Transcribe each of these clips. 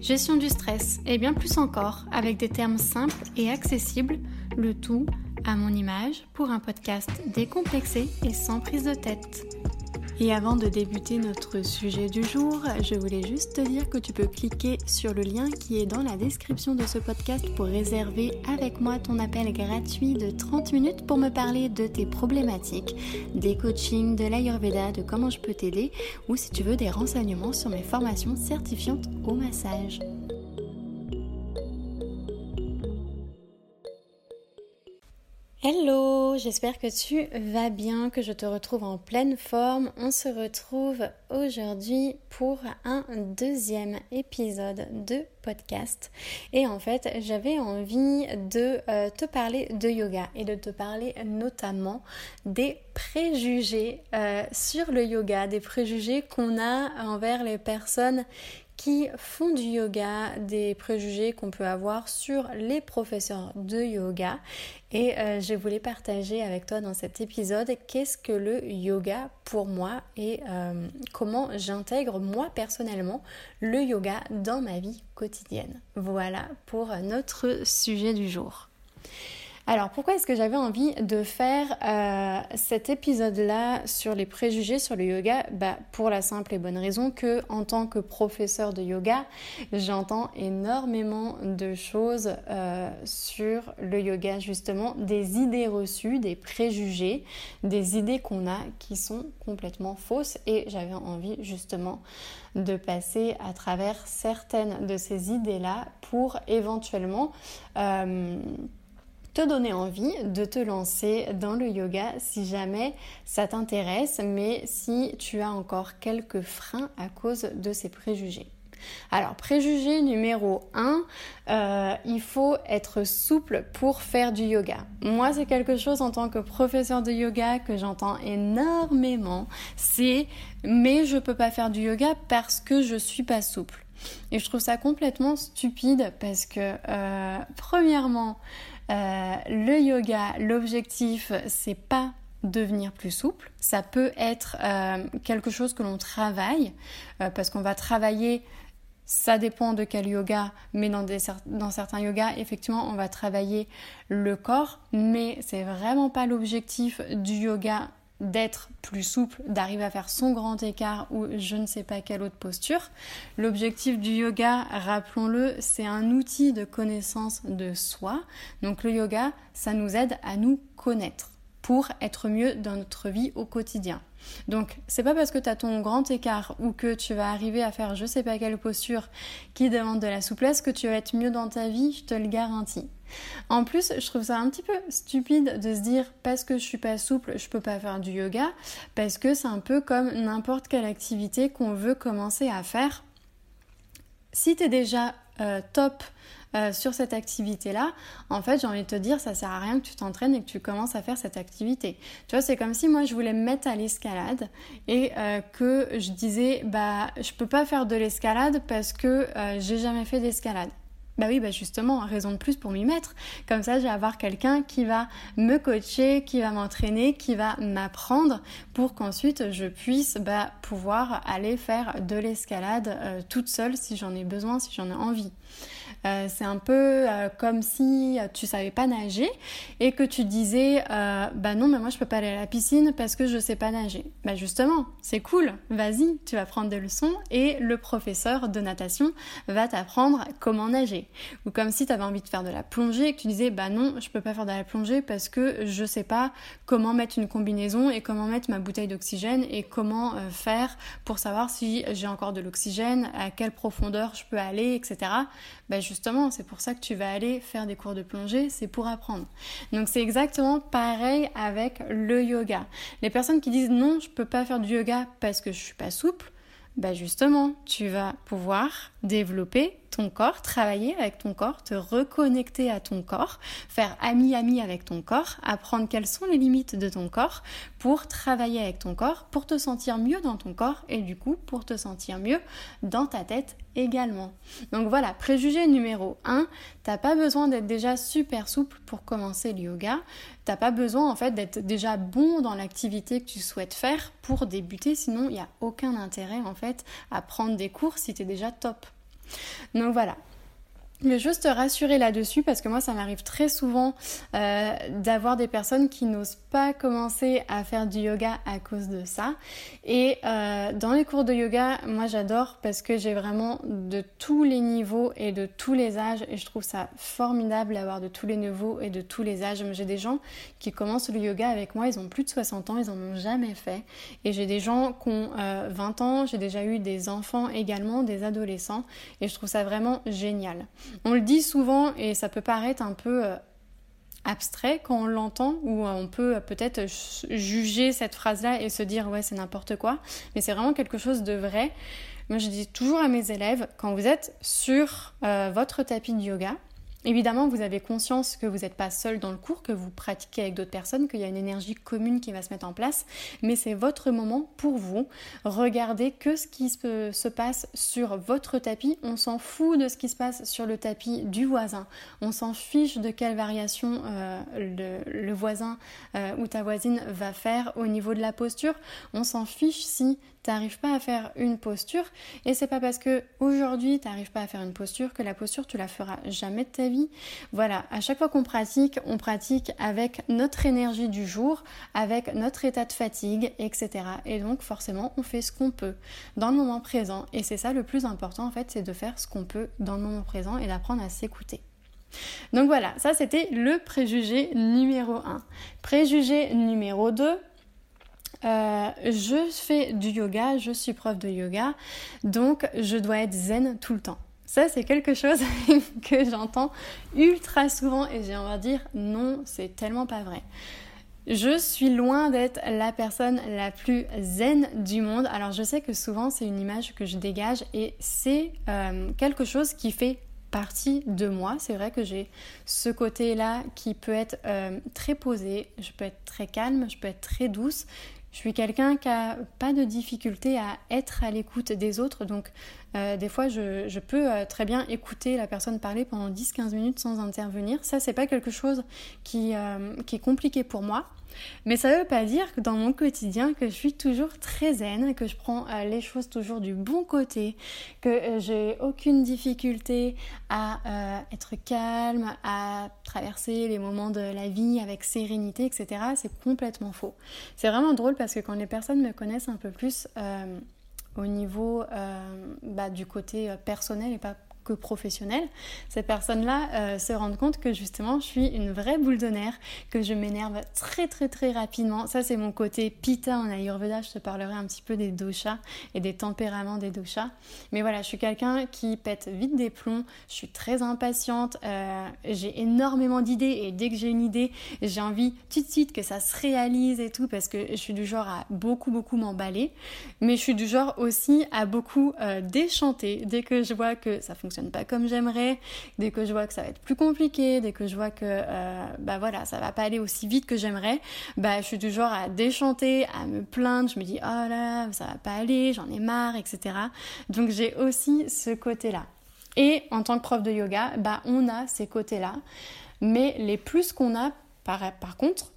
gestion du stress et bien plus encore avec des termes simples et accessibles, le tout à mon image pour un podcast décomplexé et sans prise de tête. Et avant de débuter notre sujet du jour, je voulais juste te dire que tu peux cliquer sur le lien qui est dans la description de ce podcast pour réserver avec moi ton appel gratuit de 30 minutes pour me parler de tes problématiques, des coachings, de l'Ayurveda, de comment je peux t'aider ou si tu veux des renseignements sur mes formations certifiantes au massage. Hello, j'espère que tu vas bien, que je te retrouve en pleine forme. On se retrouve aujourd'hui pour un deuxième épisode de podcast. Et en fait, j'avais envie de euh, te parler de yoga et de te parler notamment des préjugés euh, sur le yoga, des préjugés qu'on a envers les personnes qui font du yoga, des préjugés qu'on peut avoir sur les professeurs de yoga. Et euh, je voulais partager avec toi dans cet épisode qu'est-ce que le yoga pour moi et euh, comment j'intègre moi personnellement le yoga dans ma vie quotidienne. Voilà pour notre sujet du jour. Alors pourquoi est-ce que j'avais envie de faire euh, cet épisode-là sur les préjugés sur le yoga? Bah, Pour la simple et bonne raison que en tant que professeur de yoga, j'entends énormément de choses euh, sur le yoga justement, des idées reçues, des préjugés, des idées qu'on a qui sont complètement fausses. Et j'avais envie justement de passer à travers certaines de ces idées-là pour éventuellement... Euh, te donner envie de te lancer dans le yoga si jamais ça t'intéresse, mais si tu as encore quelques freins à cause de ces préjugés. Alors, préjugé numéro 1, euh, il faut être souple pour faire du yoga. Moi, c'est quelque chose en tant que professeur de yoga que j'entends énormément. C'est mais je peux pas faire du yoga parce que je suis pas souple. Et je trouve ça complètement stupide parce que, euh, premièrement, le yoga, l'objectif, c'est pas devenir plus souple. Ça peut être euh, quelque chose que l'on travaille euh, parce qu'on va travailler. Ça dépend de quel yoga, mais dans, dans certains yogas, effectivement, on va travailler le corps, mais c'est vraiment pas l'objectif du yoga d'être plus souple, d'arriver à faire son grand écart ou je ne sais pas quelle autre posture. L'objectif du yoga, rappelons-le, c'est un outil de connaissance de soi. Donc le yoga, ça nous aide à nous connaître pour être mieux dans notre vie au quotidien. Donc, c'est pas parce que tu as ton grand écart ou que tu vas arriver à faire je sais pas quelle posture qui demande de la souplesse que tu vas être mieux dans ta vie, je te le garantis. En plus, je trouve ça un petit peu stupide de se dire parce que je suis pas souple, je peux pas faire du yoga, parce que c'est un peu comme n'importe quelle activité qu'on veut commencer à faire. Si tu es déjà euh, top euh, sur cette activité-là, en fait, j'ai envie de te dire, ça sert à rien que tu t'entraînes et que tu commences à faire cette activité. Tu vois, c'est comme si moi je voulais me mettre à l'escalade et euh, que je disais, bah, je peux pas faire de l'escalade parce que j'ai jamais fait d'escalade. Bah oui, bah justement, raison de plus pour m'y mettre. Comme ça, je vais avoir quelqu'un qui va me coacher, qui va m'entraîner, qui va m'apprendre pour qu'ensuite je puisse bah, pouvoir aller faire de l'escalade euh, toute seule si j'en ai besoin, si j'en ai envie. Euh, c'est un peu euh, comme si tu savais pas nager et que tu disais bah non mais moi je peux pas aller à la piscine parce que je sais pas nager. Bah justement, c'est cool. Vas-y, tu vas prendre des leçons et le professeur de natation va t'apprendre comment nager. Ou comme si tu avais envie de faire de la plongée et que tu disais bah non, je peux pas faire de la plongée parce que je sais pas comment mettre une combinaison et comment mettre ma bouteille d'oxygène et comment euh, faire pour savoir si j'ai encore de l'oxygène, à quelle profondeur je peux aller, etc. Bah justement, c'est pour ça que tu vas aller faire des cours de plongée, c'est pour apprendre. Donc c'est exactement pareil avec le yoga. Les personnes qui disent non, je peux pas faire du yoga parce que je suis pas souple, bah justement, tu vas pouvoir développer ton corps, travailler avec ton corps, te reconnecter à ton corps, faire ami-ami avec ton corps, apprendre quelles sont les limites de ton corps pour travailler avec ton corps, pour te sentir mieux dans ton corps et du coup pour te sentir mieux dans ta tête également. Donc voilà, préjugé numéro 1, t'as pas besoin d'être déjà super souple pour commencer le yoga. T'as pas besoin en fait d'être déjà bon dans l'activité que tu souhaites faire pour débuter, sinon il n'y a aucun intérêt en fait à prendre des cours si tu es déjà top. Donc voilà, je juste te rassurer là-dessus parce que moi ça m'arrive très souvent euh, d'avoir des personnes qui n'osent pas commencer à faire du yoga à cause de ça. Et euh, dans les cours de yoga, moi j'adore parce que j'ai vraiment de tous les niveaux et de tous les âges et je trouve ça formidable d'avoir de tous les niveaux et de tous les âges. J'ai des gens qui commencent le yoga avec moi, ils ont plus de 60 ans, ils en ont jamais fait. Et j'ai des gens qui ont 20 euh, ans, j'ai déjà eu des enfants également, des adolescents et je trouve ça vraiment génial. On le dit souvent et ça peut paraître un peu euh, abstrait quand on l'entend ou euh, on peut peut-être juger cette phrase-là et se dire ouais c'est n'importe quoi, mais c'est vraiment quelque chose de vrai. Moi je dis toujours à mes élèves, quand vous êtes sur euh, votre tapis de yoga, Évidemment, vous avez conscience que vous n'êtes pas seul dans le cours, que vous pratiquez avec d'autres personnes, qu'il y a une énergie commune qui va se mettre en place, mais c'est votre moment pour vous. Regardez que ce qui se passe sur votre tapis. On s'en fout de ce qui se passe sur le tapis du voisin. On s'en fiche de quelle variation euh, le, voisin euh, ou ta voisine va faire au niveau de la posture. On s'en fiche si n'arrives pas à faire une posture et c'est pas parce que aujourd'hui tu n'arrives pas à faire une posture que la posture tu la feras jamais de ta vie. Voilà, à chaque fois qu'on pratique, on pratique avec notre énergie du jour, avec notre état de fatigue, etc. Et donc forcément on fait ce qu'on peut dans le moment présent et c'est ça le plus important en fait, c'est de faire ce qu'on peut dans le moment présent et d'apprendre à s'écouter. Donc voilà, ça c'était le préjugé numéro 1. Préjugé numéro 2, euh, je fais du yoga, je suis prof de yoga, donc je dois être zen tout le temps. Ça, c'est quelque chose que j'entends ultra souvent et j'ai envie de dire non, c'est tellement pas vrai. Je suis loin d'être la personne la plus zen du monde. Alors je sais que souvent c'est une image que je dégage et c'est euh, quelque chose qui fait partie de moi. C'est vrai que j'ai ce côté-là qui peut être euh, très posé, je peux être très calme, je peux être très douce, je suis quelqu'un qui a pas de difficulté à être à l'écoute des autres, donc euh, des fois je, peux euh, très bien écouter la personne parler pendant 10-15 minutes sans intervenir. Ça, c'est pas quelque chose qui, euh, est compliqué pour moi. Mais ça ne veut pas dire que dans mon quotidien, que je suis toujours très zen, que je prends les choses toujours du bon côté, que j'ai aucune difficulté à être calme, à traverser les moments de la vie avec sérénité, etc. C'est complètement faux. C'est vraiment drôle parce que quand les personnes me connaissent un peu plus au niveau bah, du côté personnel et pas que professionnel, ces personnes-là euh, se rendent compte que justement je suis une vraie boule de nerfs, que je m'énerve très très très rapidement. Ça c'est mon côté pita en Ayurveda, je te parlerai un petit peu des doshas et des tempéraments des doshas. Mais voilà, je suis quelqu'un qui pète vite des plombs, je suis très impatiente, euh, j'ai énormément d'idées et dès que j'ai une idée, j'ai envie tout de suite que ça se réalise et tout parce que je suis du genre à beaucoup beaucoup m'emballer. Mais je suis du genre aussi à beaucoup euh, déchanter dès que je vois que ça fonctionne pas comme j'aimerais, dès que je vois que ça va être plus compliqué, dès que je vois que euh, bah voilà, ça va pas aller aussi vite que j'aimerais, bah je suis du genre à déchanter, à me plaindre, je me dis oh là, ça va pas aller, j'en ai marre, etc. Donc j'ai aussi ce côté-là. Et en tant que prof de yoga, bah on a ces côtés-là, mais les plus qu'on a par, par contre,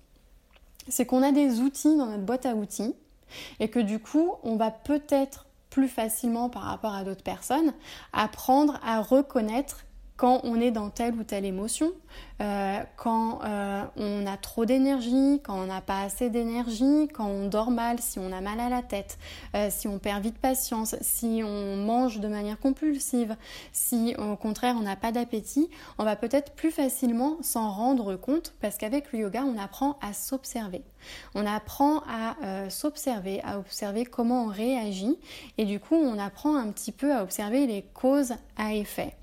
c'est qu'on a des outils dans notre boîte à outils et que du coup, on va peut-être plus facilement par rapport à d'autres personnes, apprendre à reconnaître quand on est dans telle ou telle émotion, euh, quand euh, on a trop d'énergie, quand on n'a pas assez d'énergie, quand on dort mal, si on a mal à la tête, euh, si on perd vite patience, si on mange de manière compulsive, si au contraire on n'a pas d'appétit, on va peut-être plus facilement s'en rendre compte parce qu'avec le yoga on apprend à s'observer. On apprend à s'observer, à observer comment on réagit et du coup on apprend un petit peu à observer les causes à effet.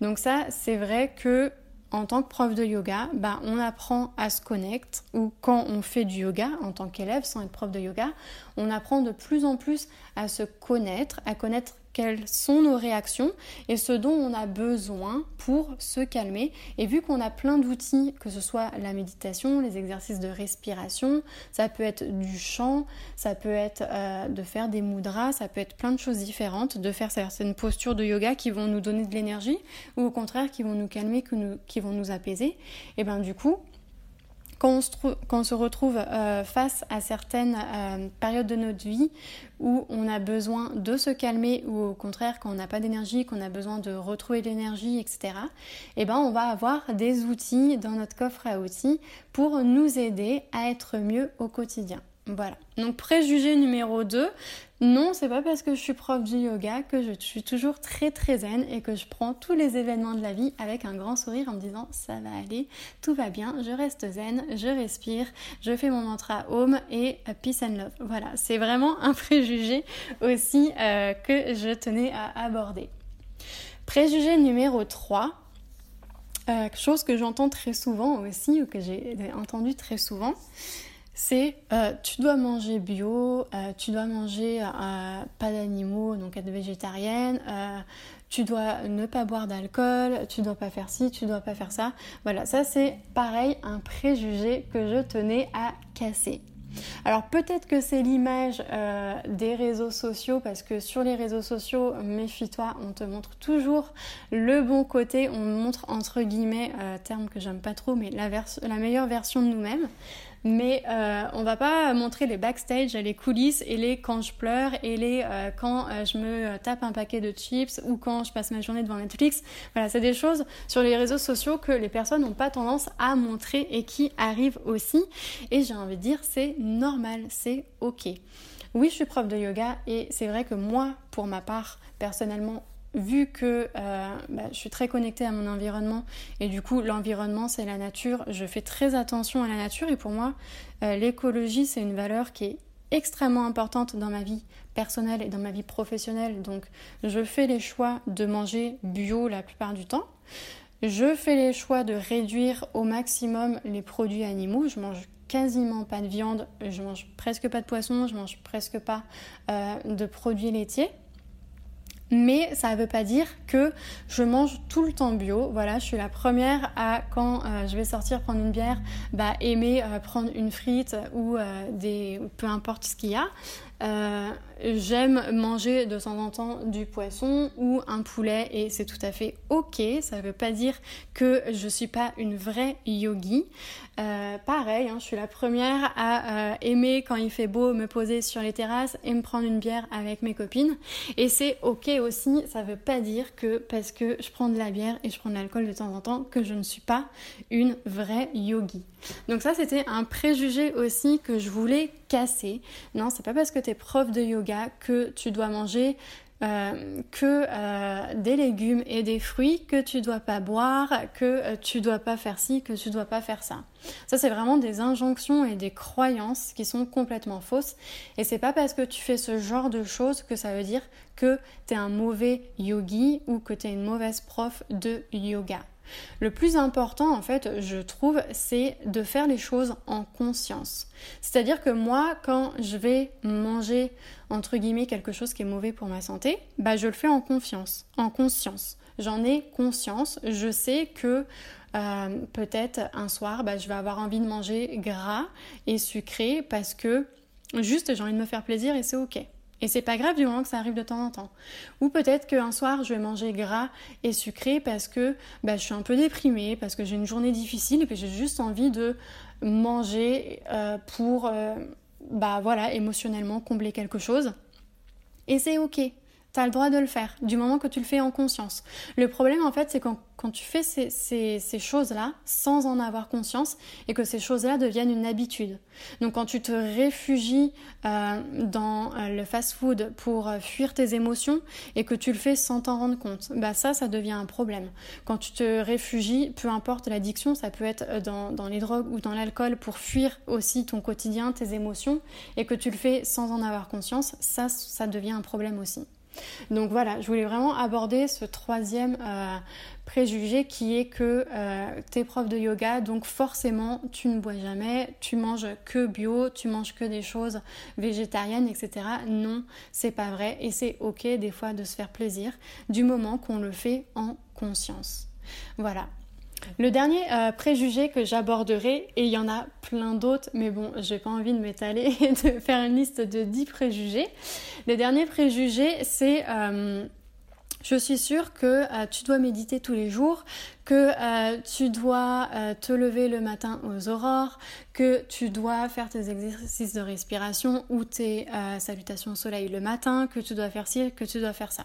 Donc ça, c'est vrai que en tant que prof de yoga, bah, on apprend à se connecter ou quand on fait du yoga en tant qu'élève sans être prof de yoga, on apprend de plus en plus à se connaître, à connaître quelles sont nos réactions et ce dont on a besoin pour se calmer. Et vu qu'on a plein d'outils, que ce soit la méditation, les exercices de respiration, ça peut être du chant, ça peut être euh, de faire des mudras, ça peut être plein de choses différentes, de faire certaines postures de yoga qui vont nous donner de l'énergie ou au contraire qui vont nous calmer, qui vont nous apaiser. Et bien du coup, quand on se, retrouve euh, face à certaines euh, périodes de notre vie où on a besoin de se calmer ou au contraire quand on n'a pas d'énergie, qu'on a besoin de retrouver de l'énergie, etc., eh ben on va avoir des outils dans notre coffre à outils pour nous aider à être mieux au quotidien. Voilà. Donc préjugé numéro 2, non, c'est pas parce que je suis prof du yoga que je suis toujours très très zen et que je prends tous les événements de la vie avec un grand sourire en me disant ça va aller, tout va bien, je reste zen, je respire, je fais mon mantra home et peace and love. Voilà, c'est vraiment un préjugé aussi euh, que je tenais à aborder. Préjugé numéro 3, euh, chose que j'entends très souvent aussi ou que j'ai entendu très souvent, c'est euh, tu dois manger bio, euh, tu dois manger euh, pas d'animaux, donc être végétarienne, tu dois ne pas boire d'alcool, tu dois pas faire ci, tu dois pas faire ça. Voilà, ça c'est pareil un préjugé que je tenais à casser. Alors peut-être que c'est l'image des réseaux sociaux parce que sur les réseaux sociaux, méfie-toi, on te montre toujours le bon côté, on montre entre guillemets, terme que j'aime pas trop, mais la, la meilleure version de nous-mêmes mais euh, on va pas montrer les backstage, les coulisses et les quand je pleure et les euh, quand euh, je me tape un paquet de chips ou quand je passe ma journée devant Netflix. Voilà, c'est des choses sur les réseaux sociaux que les personnes n'ont pas tendance à montrer et qui arrivent aussi. Et j'ai envie de dire, c'est normal, c'est ok. Oui, je suis prof de yoga et c'est vrai que moi, pour ma part, personnellement, vu que euh, bah, je suis très connectée à mon environnement et du coup l'environnement c'est la nature, je fais très attention à la nature et pour moi euh, l'écologie c'est une valeur qui est extrêmement importante dans ma vie personnelle et dans ma vie professionnelle. Donc je fais les choix de manger bio la plupart du temps. Je fais les choix de réduire au maximum les produits animaux. Je mange quasiment pas de viande, je mange presque pas de poisson, je mange presque pas euh, de produits laitiers. Mais ça ne veut pas dire que je mange tout le temps bio. Voilà, je suis la première à, quand euh, je vais sortir prendre une bière, bah, aimer euh, prendre une frite ou euh, des, peu importe ce qu'il y a. J'aime manger de temps en temps du poisson ou un poulet et c'est tout à fait ok. Ça ne veut pas dire que je ne suis pas une vraie yogi. Euh, pareil, hein, je suis la première à euh, aimer quand il fait beau me poser sur les terrasses et me prendre une bière avec mes copines. Et c'est ok aussi, ça veut pas dire que parce que je prends de la bière et je prends de l'alcool de temps en temps que je ne suis pas une vraie yogi. Donc ça c'était un préjugé aussi que je voulais casser. Non, c'est pas parce que tu es prof de yoga que tu dois manger euh, que euh, des légumes et des fruits, que tu dois pas boire, que euh, tu dois pas faire ci, que tu dois pas faire ça. Ça c'est vraiment des injonctions et des croyances qui sont complètement fausses et c'est pas parce que tu fais ce genre de choses que ça veut dire que tu es un mauvais yogi ou que tu es une mauvaise prof de yoga. Le plus important, en fait, je trouve, c'est de faire les choses en conscience. C'est-à-dire que moi, quand je vais manger, entre guillemets, quelque chose qui est mauvais pour ma santé, bah, je le fais en confiance, en conscience. J'en ai conscience. Je sais que euh, peut-être un soir, bah, je vais avoir envie de manger gras et sucré parce que juste j'ai envie de me faire plaisir et c'est ok. Et c'est pas grave du moment que ça arrive de temps en temps. Ou peut-être qu'un soir, je vais manger gras et sucré parce que bah, je suis un peu déprimée, parce que j'ai une journée difficile et que j'ai juste envie de manger euh, pour, euh, bah voilà, émotionnellement combler quelque chose. Et c'est ok. Tu as le droit de le faire, du moment que tu le fais en conscience. Le problème, en fait, c'est quand, quand, tu fais ces, ces, ces choses-là sans en avoir conscience et que ces choses-là deviennent une habitude. Donc, quand tu te réfugies euh, dans euh, le fast-food pour euh, fuir tes émotions et que tu le fais sans t'en rendre compte, bah ça, ça devient un problème. Quand tu te réfugies, peu importe l'addiction, ça peut être dans, dans les drogues ou dans l'alcool pour fuir aussi ton quotidien, tes émotions, et que tu le fais sans en avoir conscience, ça, ça devient un problème aussi. Donc voilà, je voulais vraiment aborder ce troisième euh, préjugé qui est que euh, tu prof de yoga, donc forcément tu ne bois jamais, tu manges que bio, tu manges que des choses végétariennes, etc. Non, c'est pas vrai et c'est ok des fois de se faire plaisir du moment qu'on le fait en conscience. Voilà, le dernier euh, préjugé que j'aborderai, et il y en a plein d'autres, mais bon, j'ai pas envie de m'étaler et de faire une liste de 10 préjugés. Le dernier préjugé, c'est euh, je suis sûre que euh, tu dois méditer tous les jours, que euh, tu dois euh, te lever le matin aux aurores, que tu dois faire tes exercices de respiration ou tes salutations au soleil le matin, que tu dois faire ci, que tu dois faire ça.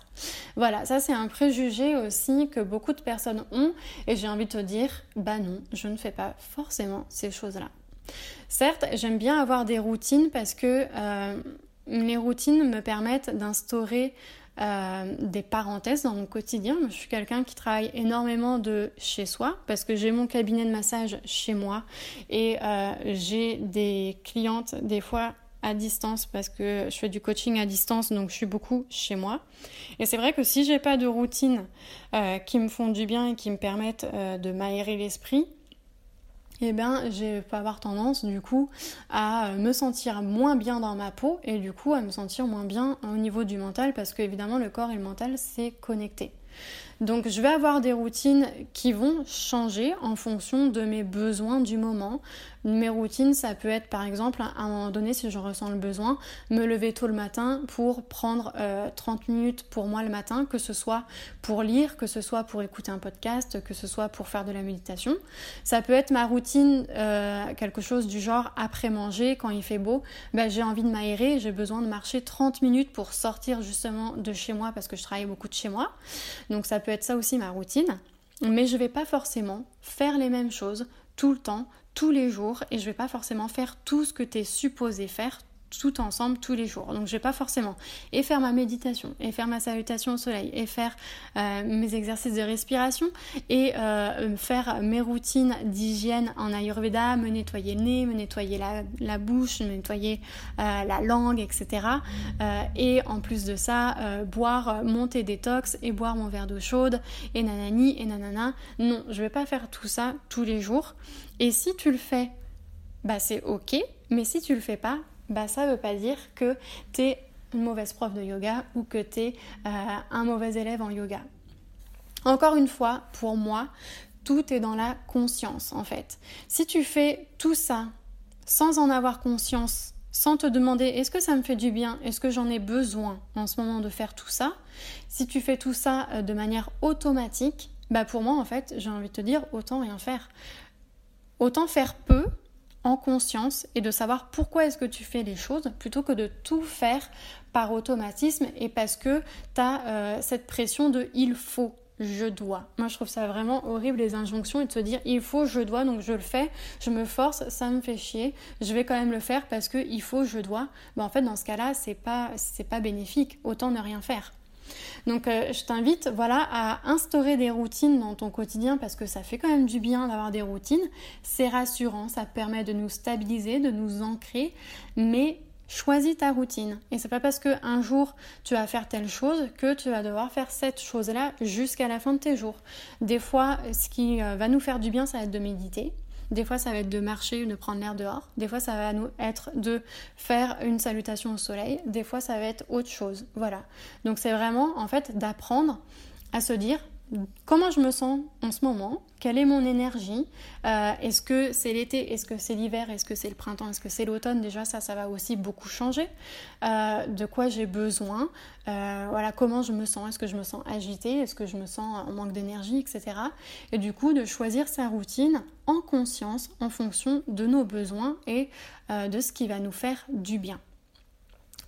Voilà, ça c'est un préjugé aussi que beaucoup de personnes ont et j'ai envie de te dire, bah non, je ne fais pas forcément ces choses-là. Certes, j'aime bien avoir des routines parce que les routines me permettent d'instaurer euh, des parenthèses dans mon quotidien. Je suis quelqu'un qui travaille énormément de chez soi parce que j'ai mon cabinet de massage chez moi et euh, j'ai des clientes des fois à distance parce que je fais du coaching à distance donc je suis beaucoup chez moi et c'est vrai que si j'ai pas de routine euh, qui me font du bien et qui me permettent de m'aérer l'esprit eh bien, je peux avoir tendance du coup à me sentir moins bien dans ma peau et du coup à me sentir moins bien au niveau du mental parce que évidemment le corps et le mental c'est connecté. Donc je vais avoir des routines qui vont changer en fonction de mes besoins du moment. Mes routines, ça peut être par exemple à un moment donné, si je ressens le besoin, me lever tôt le matin pour prendre 30 euh, minutes pour moi le matin, que ce soit pour lire, que ce soit pour écouter un podcast, que ce soit pour faire de la méditation. Ça peut être ma routine, euh, quelque chose du genre après manger, quand il fait beau, ben, j'ai envie de m'aérer, j'ai besoin de marcher 30 minutes pour sortir justement de chez moi parce que je travaille beaucoup de chez moi. Donc ça être ça aussi ma routine. Mais je vais pas forcément faire les mêmes choses tout le temps, tous les jours, et je vais pas forcément faire tout ce que tu es supposé faire tout ensemble tous les jours. Donc je vais pas forcément et faire ma méditation, et faire ma salutation au soleil, et faire euh, mes exercices de respiration, et euh, faire mes routines d'hygiène en Ayurveda, me nettoyer le nez, me nettoyer la, bouche, me nettoyer euh, la langue, etc. et en plus de ça, boire mon thé détox et boire mon verre d'eau chaude, et nanani, et nanana. Non, je vais pas faire tout ça tous les jours. Et si tu le fais, bah c'est ok, mais si tu le fais pas, bah ça veut pas dire que tu es une mauvaise prof de yoga ou que tu es euh, un mauvais élève en yoga. Encore une fois, pour moi, tout est dans la conscience en fait. Si tu fais tout ça sans en avoir conscience, sans te demander est-ce que ça me fait du bien, est-ce que j'en ai besoin en ce moment de faire tout ça, si tu fais tout ça euh, de manière automatique, bah pour moi en fait, j'ai envie de te dire autant rien faire. Autant faire peu en conscience et de savoir pourquoi est-ce que tu fais les choses plutôt que de tout faire par automatisme et parce que tu as euh, cette pression de il faut, je dois. Moi je trouve ça vraiment horrible les injonctions et de se dire il faut, je dois, donc je le fais, je me force, ça me fait chier, je vais quand même le faire parce que il faut, je dois. Mais en fait dans ce cas-là c'est pas, c'est pas bénéfique, autant ne rien faire. Donc euh, je t'invite voilà à instaurer des routines dans ton quotidien parce que ça fait quand même du bien d'avoir des routines. C'est rassurant, ça permet de nous stabiliser, de nous ancrer, mais Choisis ta routine. Et c'est pas parce que un jour tu vas faire telle chose que tu vas devoir faire cette chose-là jusqu'à la fin de tes jours. Des fois, ce qui euh, va nous faire du bien, ça va être de méditer. Des fois, ça va être de marcher ou de prendre l'air dehors. Des fois, ça va nous être de faire une salutation au soleil. Des fois, ça va être autre chose. Voilà. Donc, c'est vraiment, en fait, d'apprendre à se dire comment je me sens en ce moment, quelle est mon énergie, euh, est-ce que c'est l'été, est-ce que c'est l'hiver, est-ce que c'est le printemps, est-ce que c'est l'automne, déjà ça, ça va aussi beaucoup changer, euh, de quoi j'ai besoin, euh, voilà, comment je me sens, est-ce que je me sens agitée, est-ce que je me sens en manque d'énergie, etc. Et du coup, de choisir sa routine en conscience en fonction de nos besoins et de ce qui va nous faire du bien.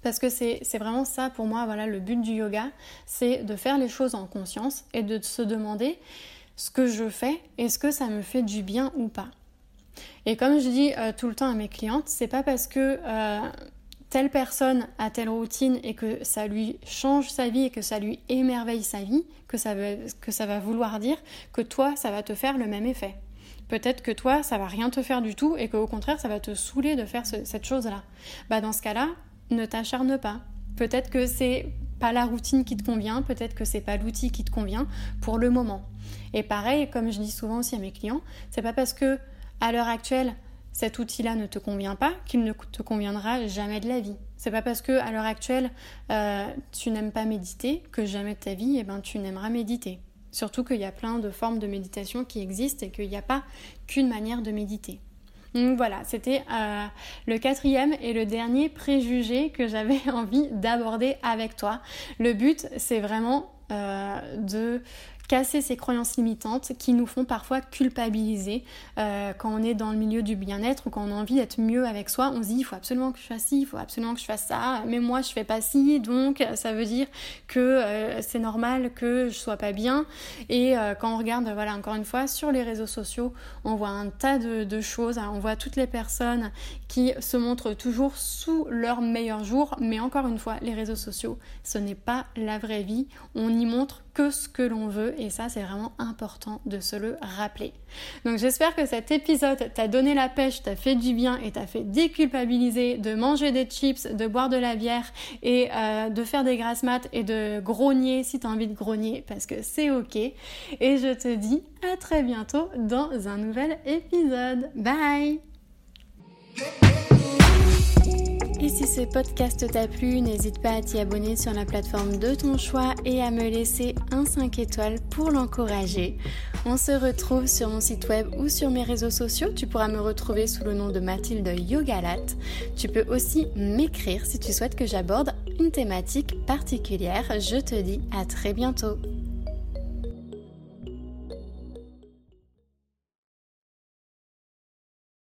Parce que c'est vraiment ça pour moi, voilà, le but du yoga, c'est de faire les choses en conscience et de se demander ce que je fais, est-ce que ça me fait du bien ou pas. Et comme je dis euh, tout le temps à mes clientes, c'est pas parce que euh, telle personne a telle routine et que ça lui change sa vie et que ça lui émerveille sa vie que ça, que ça va vouloir dire que toi, ça va te faire le même effet. Peut-être que toi, ça va rien te faire du tout et qu'au contraire, ça va te saouler de faire cette chose-là. Bah dans ce cas-là, ne t'acharne pas. Peut-être que c'est pas la routine qui te convient, peut-être que c'est pas l'outil qui te convient pour le moment. Et pareil, comme je dis souvent aussi à mes clients, c'est pas parce que à l'heure actuelle cet outil-là ne te convient pas qu'il ne te conviendra jamais de la vie. C'est pas parce que à l'heure actuelle euh, tu n'aimes pas méditer que jamais de ta vie eh ben, tu n'aimeras méditer. Surtout qu'il y a plein de formes de méditation qui existent et qu'il n'y a pas qu'une manière de méditer. Donc voilà, c'était euh, le quatrième et le dernier préjugé que j'avais envie d'aborder avec toi. Le but, c'est vraiment euh, de casser ces croyances limitantes qui nous font parfois culpabiliser euh, quand on est dans le milieu du bien-être ou quand on a envie d'être mieux avec soi. On se dit il faut absolument que je fasse ci, il faut absolument que je fasse ça, mais moi je fais pas ci, donc ça veut dire que euh, c'est normal que je sois pas bien. Et euh, quand on regarde, voilà, encore une fois, sur les réseaux sociaux, on voit un tas de, choses, on voit toutes les personnes qui se montrent toujours sous leur meilleur jour, mais encore une fois, les réseaux sociaux, ce n'est pas la vraie vie. On montre que ce que l'on veut et ça c'est vraiment important de se le rappeler. Donc j'espère que cet épisode t'a donné la pêche, t'a fait du bien et t'a fait déculpabiliser de manger des chips, de boire de la bière et euh, de faire des grasses maths et de grogner si t'as envie de grogner parce que c'est ok. Et je te dis à très bientôt dans un nouvel épisode. Bye et si ce podcast t'a plu, n'hésite pas à t'y abonner sur la plateforme de ton choix et à me laisser un 5 étoiles pour l'encourager. On se retrouve sur mon site web ou sur mes réseaux sociaux. Tu pourras me retrouver sous le nom de Mathilde Yogalat. Tu peux aussi m'écrire si tu souhaites que j'aborde une thématique particulière. Je te dis à très bientôt.